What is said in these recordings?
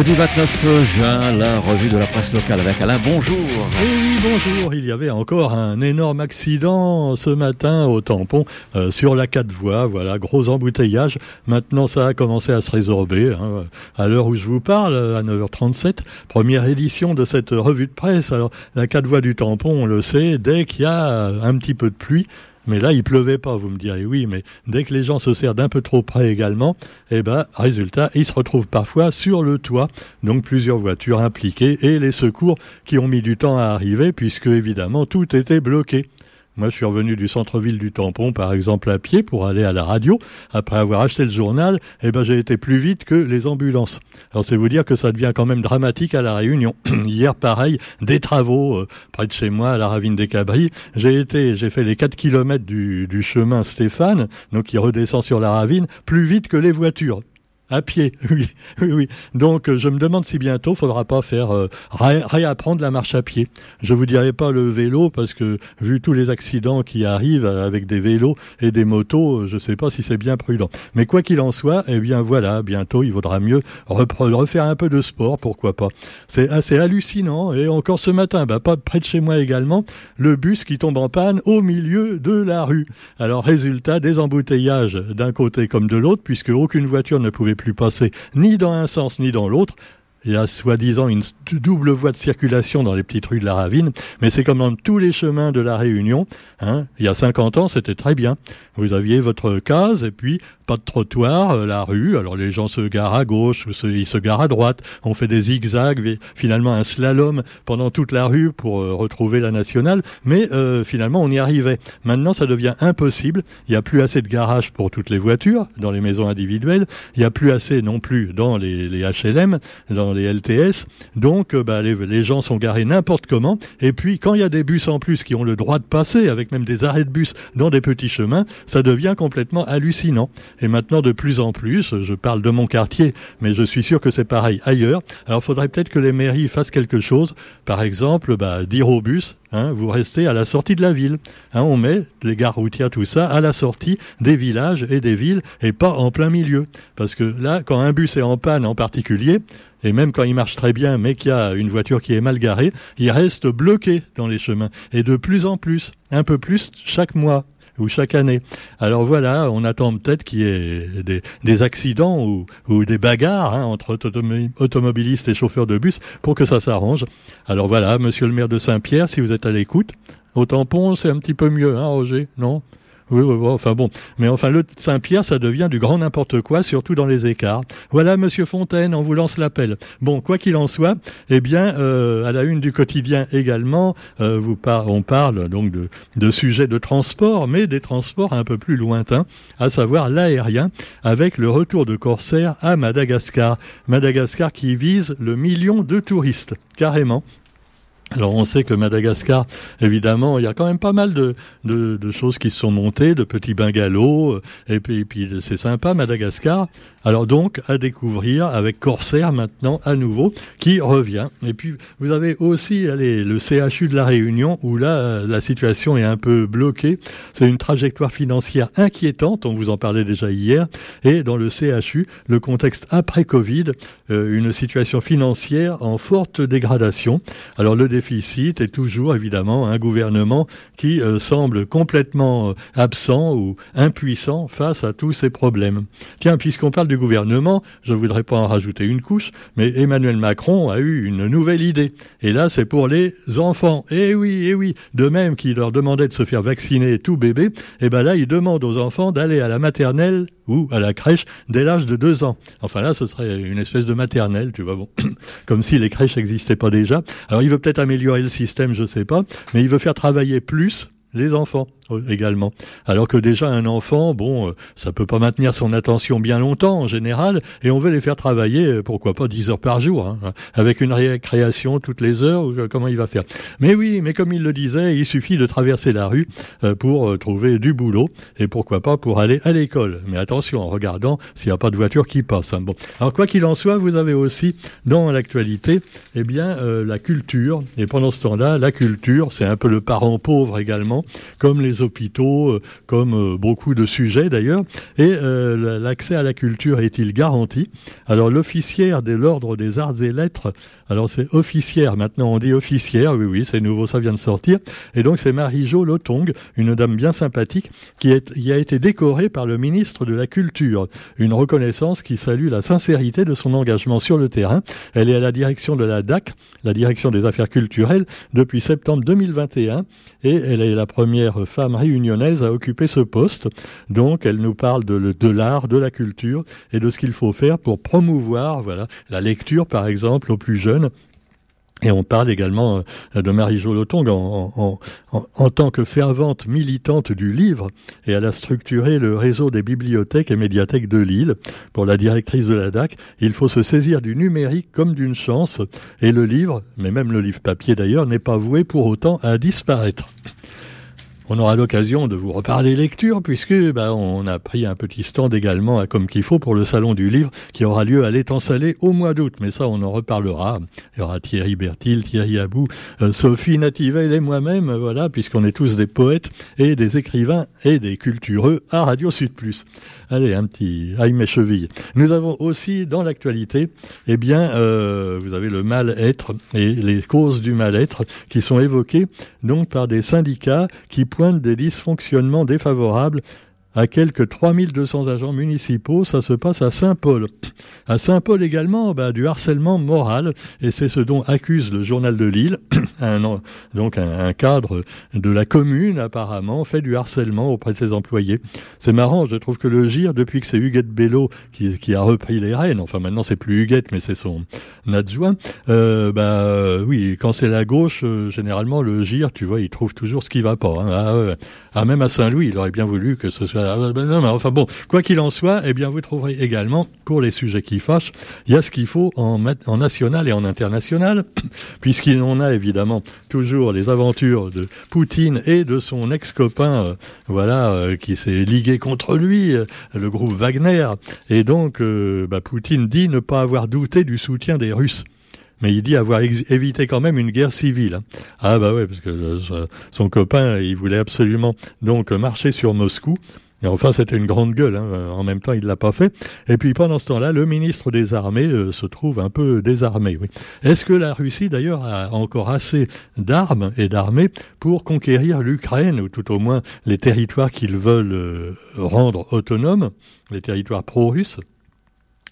Jeudi 29 juin, la revue de la presse locale avec Alain. Bonjour. Oui, bonjour. Il y avait encore un énorme accident ce matin au tampon euh, sur la 4 voies. Voilà, gros embouteillage. Maintenant, ça a commencé à se résorber. Hein. À l'heure où je vous parle, à 9h37, première édition de cette revue de presse. Alors, la 4 voies du tampon, on le sait, dès qu'il y a un petit peu de pluie, mais là, il pleuvait pas, vous me direz oui, mais dès que les gens se serrent d'un peu trop près également, eh ben, résultat, ils se retrouvent parfois sur le toit, donc plusieurs voitures impliquées et les secours qui ont mis du temps à arriver puisque évidemment tout était bloqué. Moi, je suis revenu du centre-ville du Tampon, par exemple, à pied pour aller à la radio. Après avoir acheté le journal, eh ben, j'ai été plus vite que les ambulances. Alors, c'est vous dire que ça devient quand même dramatique à la Réunion. Hier, pareil, des travaux euh, près de chez moi, à la ravine des Cabris. J'ai été, j'ai fait les 4 kilomètres du, du chemin Stéphane, donc qui redescend sur la ravine, plus vite que les voitures. À pied, oui, oui, oui. Donc, euh, je me demande si bientôt, faudra pas faire euh, réapprendre la marche à pied. Je vous dirai pas le vélo parce que vu tous les accidents qui arrivent avec des vélos et des motos, je sais pas si c'est bien prudent. Mais quoi qu'il en soit, eh bien voilà, bientôt, il vaudra mieux refaire un peu de sport, pourquoi pas. C'est assez hallucinant. Et encore ce matin, bah, pas près de chez moi également, le bus qui tombe en panne au milieu de la rue. Alors, résultat, des embouteillages d'un côté comme de l'autre, puisque aucune voiture ne pouvait plus passer ni dans un sens ni dans l'autre. Il y a soi-disant une double voie de circulation dans les petites rues de la Ravine, mais c'est comme dans tous les chemins de la Réunion. Hein. Il y a 50 ans, c'était très bien. Vous aviez votre case et puis pas de trottoir, euh, la rue. Alors les gens se garent à gauche ou ils se garent à droite. On fait des zigzags, finalement un slalom pendant toute la rue pour euh, retrouver la nationale. Mais euh, finalement, on y arrivait. Maintenant, ça devient impossible. Il n'y a plus assez de garages pour toutes les voitures dans les maisons individuelles. Il n'y a plus assez non plus dans les, HLM, les LTS. Donc, bah, les, gens sont garés n'importe comment. Et puis, quand il y a des bus en plus qui ont le droit de passer, avec même des arrêts de bus dans des petits chemins, ça devient complètement hallucinant. Et maintenant, de plus en plus, je parle de mon quartier, mais je suis sûr que c'est pareil ailleurs. Alors, faudrait peut-être que les mairies fassent quelque chose. Par exemple, bah, dire aux bus, Hein, vous restez à la sortie de la ville. Hein, on met les gares routières, tout ça, à la sortie des villages et des villes et pas en plein milieu. Parce que là, quand un bus est en panne en particulier, et même quand il marche très bien, mais qu'il y a une voiture qui est mal garée, il reste bloqué dans les chemins. Et de plus en plus, un peu plus chaque mois ou chaque année. Alors voilà, on attend peut-être qu'il y ait des, accidents ou, des bagarres hein, entre automobilistes et chauffeurs de bus pour que ça s'arrange. Alors voilà, monsieur le maire de Saint-Pierre, si vous êtes à l'écoute, au tampon, c'est un petit peu mieux, hein, Roger Non? Oui, oui, enfin bon. Mais enfin, le Saint-Pierre, ça devient du grand n'importe quoi, surtout dans les écarts. Voilà, Monsieur Fontaine, on vous lance l'appel. Bon, quoi qu'il en soit, eh bien, euh, à la une du quotidien également, euh, vous par on parle donc de, de sujets de transport, mais des transports un peu plus lointains, à savoir l'aérien, avec le retour de Corsair à Madagascar. Madagascar qui vise le million de touristes, carrément. Alors on sait que Madagascar, évidemment, il y a quand même pas mal de, de, de choses qui se sont montées, de petits bungalows, euh, et puis, et puis c'est sympa Madagascar. Alors donc à découvrir avec Corsair maintenant à nouveau qui revient. Et puis vous avez aussi allez, le CHU de la Réunion où là euh, la situation est un peu bloquée. C'est une trajectoire financière inquiétante, on vous en parlait déjà hier. Et dans le CHU, le contexte après Covid, euh, une situation financière en forte dégradation. Alors le déficit est toujours évidemment un gouvernement qui euh, semble complètement absent ou impuissant face à tous ces problèmes. Tiens, puisqu'on parle du gouvernement, je ne voudrais pas en rajouter une couche, mais Emmanuel Macron a eu une nouvelle idée. Et là, c'est pour les enfants. Eh oui, eh oui. De même qu'il leur demandait de se faire vacciner tout bébé, et eh ben là, il demande aux enfants d'aller à la maternelle ou à la crèche dès l'âge de deux ans. Enfin là, ce serait une espèce de maternelle, tu vois, bon, comme si les crèches n'existaient pas déjà. Alors il veut peut-être améliorer le système, je sais pas, mais il veut faire travailler plus les enfants également. Alors que déjà un enfant, bon, euh, ça peut pas maintenir son attention bien longtemps en général, et on veut les faire travailler, euh, pourquoi pas 10 heures par jour, hein, avec une récréation toutes les heures, euh, comment il va faire Mais oui, mais comme il le disait, il suffit de traverser la rue pour trouver du boulot, et pourquoi pas pour aller à l'école. Mais attention, en regardant s'il n'y a pas de voiture qui passe. Hein. Bon, alors quoi qu'il en soit, vous avez aussi dans l'actualité, eh bien, la culture, et pendant ce temps-là, la culture, c'est un peu le parent pauvre également, comme les hôpitaux, comme beaucoup de sujets d'ailleurs. Et l'accès à la culture est-il garanti? Alors l'officière de l'ordre des arts et lettres alors c'est officière, maintenant on dit officière, oui oui, c'est nouveau, ça vient de sortir. Et donc c'est Marie-Jo Lotong, une dame bien sympathique, qui, a été décorée par le ministre de la Culture. Une reconnaissance qui salue la sincérité de son engagement sur le terrain. Elle est à la direction de la DAC, la direction des affaires culturelles, depuis septembre 2021 et elle est la première femme réunionnaise à occuper ce poste. Donc elle nous parle de, de l'art, de la culture et de ce qu'il faut faire pour promouvoir voilà, la lecture par exemple aux plus jeunes et on parle également euh, de Marie-Jo Lotong en, en, tant que fervente militante du livre et elle a structuré le réseau des bibliothèques et médiathèques de Lille. Pour la directrice de la DAC, il faut se saisir du numérique comme d'une chance et le livre, mais même le livre papier d'ailleurs, n'est pas voué pour autant à disparaître. On aura l'occasion de vous reparler lecture puisque bah, on a pris un petit stand également comme qu'il faut pour le salon du livre qui aura lieu à l'étang salé au mois d'août. Mais ça, on en reparlera. Il y aura Thierry Bertil, Thierry Abou, euh, Sophie Nativel et moi-même, voilà, puisqu'on est tous des poètes et des écrivains et des cultureux à Radio Sud Plus. Allez, un petit aïe mes chevilles. Nous avons aussi dans l'actualité, eh bien, euh, vous avez le mal-être et les causes du mal-être qui sont évoquées donc par des syndicats qui des dysfonctionnements défavorables à quelques 3200 agents municipaux, ça se passe à Saint-Paul. À Saint-Paul également, bah, du harcèlement moral, et c'est ce dont accuse le journal de Lille, un, donc un, cadre de la commune apparemment fait du harcèlement auprès de ses employés. C'est marrant, je trouve que le GIR, depuis que c'est Huguette Bello qui, qui, a repris les rênes, enfin maintenant c'est plus Huguette, mais c'est son adjoint, euh, bah oui, quand c'est la gauche, euh, généralement le GIR, tu vois, il trouve toujours ce qui va pas. Hein. Ah, ah, même à Saint-Louis, il aurait bien voulu que ce soit ah, ben enfin bon, quoi qu'il en soit, eh bien vous trouverez également, pour les sujets qui fâchent, il y a ce qu'il faut en, en national et en international, puisqu'il en a évidemment toujours les aventures de Poutine et de son ex-copain, euh, voilà, euh, qui s'est ligué contre lui, euh, le groupe Wagner. Et donc, bah, Poutine dit ne pas avoir douté du soutien des Russes mais il dit avoir évité quand même une guerre civile. Hein. Ah bah ouais, parce que son copain, il voulait absolument donc marcher sur Moscou. Et enfin, c'était une grande gueule. Hein. En même temps, il l'a pas fait. Et puis, pendant ce temps-là, le ministre des Armées euh, se trouve un peu désarmé. Est-ce que la Russie, d'ailleurs, a encore assez d'armes et d'armées pour conquérir l'Ukraine, ou tout au moins les territoires qu'ils veulent euh, rendre autonomes, les territoires pro-russes?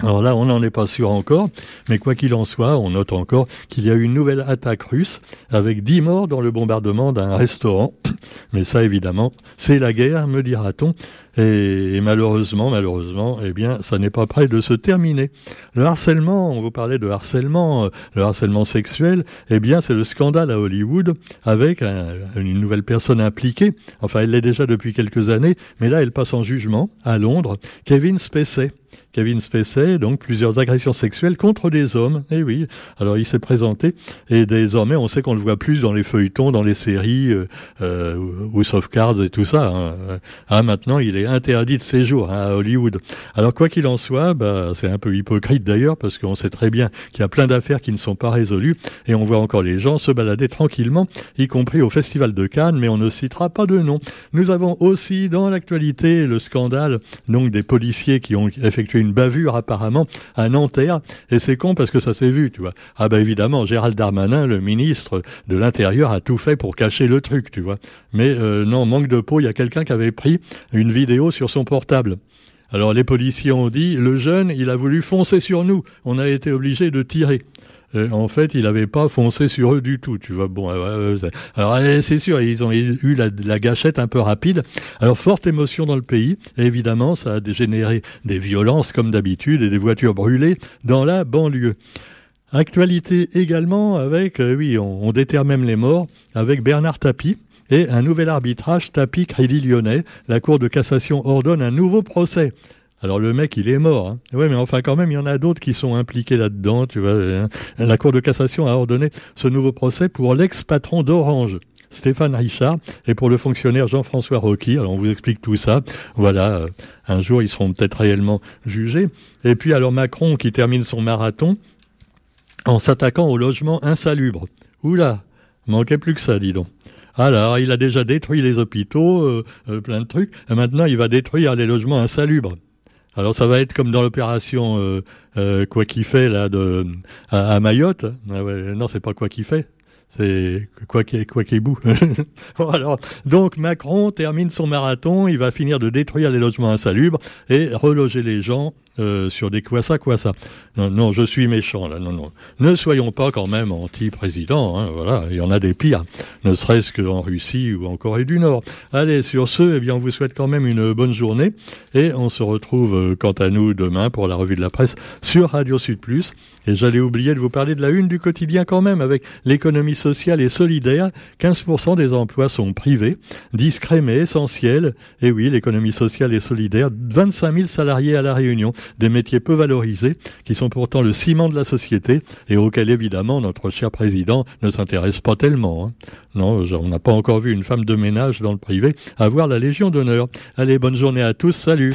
Alors là, on n'en est pas sûr encore, mais quoi qu'il en soit, on note encore qu'il y a eu une nouvelle attaque russe avec dix morts dans le bombardement d'un restaurant. Mais ça, évidemment, c'est la guerre, me dira-t-on. Et, malheureusement, malheureusement, eh bien, ça n'est pas près de se terminer. Le harcèlement, on vous parlait de harcèlement, euh, le harcèlement sexuel, eh bien, c'est le scandale à Hollywood avec une nouvelle personne impliquée. Enfin, elle l'est déjà depuis quelques années, mais là, elle passe en jugement à Londres, Kevin Spacey. Kevin Spacey, donc plusieurs agressions sexuelles contre des hommes. Et eh oui, alors il s'est présenté et désormais on sait qu'on le voit plus dans les feuilletons, dans les séries, euh, euh, House of Cards et tout ça. Hein. Ah, maintenant il est interdit de séjour hein, à Hollywood. Alors quoi qu'il en soit, bah, c'est un peu hypocrite d'ailleurs parce qu'on sait très bien qu'il y a plein d'affaires qui ne sont pas résolues et on voit encore les gens se balader tranquillement, y compris au Festival de Cannes, mais on ne citera pas de nom. Nous avons aussi dans l'actualité le scandale donc des policiers qui ont effectué une bavure apparemment à Nanterre, et c'est con parce que ça s'est vu, tu vois. Ah ben évidemment, Gérald Darmanin, le ministre de l'Intérieur, a tout fait pour cacher le truc, tu vois. Mais euh, non, manque de peau, il y a quelqu'un qui avait pris une vidéo sur son portable. Alors les policiers ont dit, le jeune, il a voulu foncer sur nous, on a été obligé de tirer. Euh, en fait, il n'avait pas foncé sur eux du tout. Tu vois, bon, euh, alors c'est sûr, ils ont eu la, gâchette un peu rapide. Alors forte émotion dans le pays. évidemment, ça a généré des violences comme d'habitude et des voitures brûlées dans la banlieue. Actualité également avec, euh, oui, on, on même les morts avec Bernard Tapie et un nouvel arbitrage Tapie Crédit Lyonnais. La Cour de cassation ordonne un nouveau procès. Alors le mec, il est mort. Hein. Ouais, mais enfin quand même, il y en a d'autres qui sont impliqués là-dedans. Tu vois, hein. la Cour de cassation a ordonné ce nouveau procès pour l'ex-patron d'Orange. Stéphane Richard et pour le fonctionnaire Jean-François Rocky. Alors on vous explique tout ça. Voilà, euh, un jour ils seront peut-être réellement jugés. Et puis alors Macron qui termine son marathon en s'attaquant au logement insalubre. Oula, manquait plus que ça, dis donc. Alors, il a déjà détruit les hôpitaux, plein de trucs. Et maintenant, il va détruire les logements insalubres. Alors ça va être comme dans l'opération quoi qu'il fait là de à, Mayotte. Ah non, c'est pas quoi qu'il fait. C'est quoi qu'il quoi bout. alors, donc Macron termine son marathon, il va finir de détruire les logements insalubres et reloger les gens euh, sur des quoi ça, quoi ça. Non, non, je suis méchant là. Non, non. Ne soyons pas quand même anti-président. Hein, voilà, il y en a des pires, ne serait-ce qu'en Russie ou en Corée du Nord. Allez, sur ce, eh bien, on vous souhaite quand même une bonne journée et on se retrouve euh, quant à nous demain pour la revue de la presse sur Radio Sud Plus. Et j'allais oublier de vous parler de la une du quotidien quand même avec l'économie sociale et solidaire. 15% des emplois sont privés, discrets mais essentiels. Et oui, l'économie sociale et solidaire, 25 000 salariés à la Réunion, des métiers peu valorisés qui sont pourtant le ciment de la société et auquel évidemment notre cher président ne s'intéresse pas tellement. Hein. Non, on n'a pas encore vu une femme de ménage dans le privé avoir la Légion d'honneur. Allez, bonne journée à tous, salut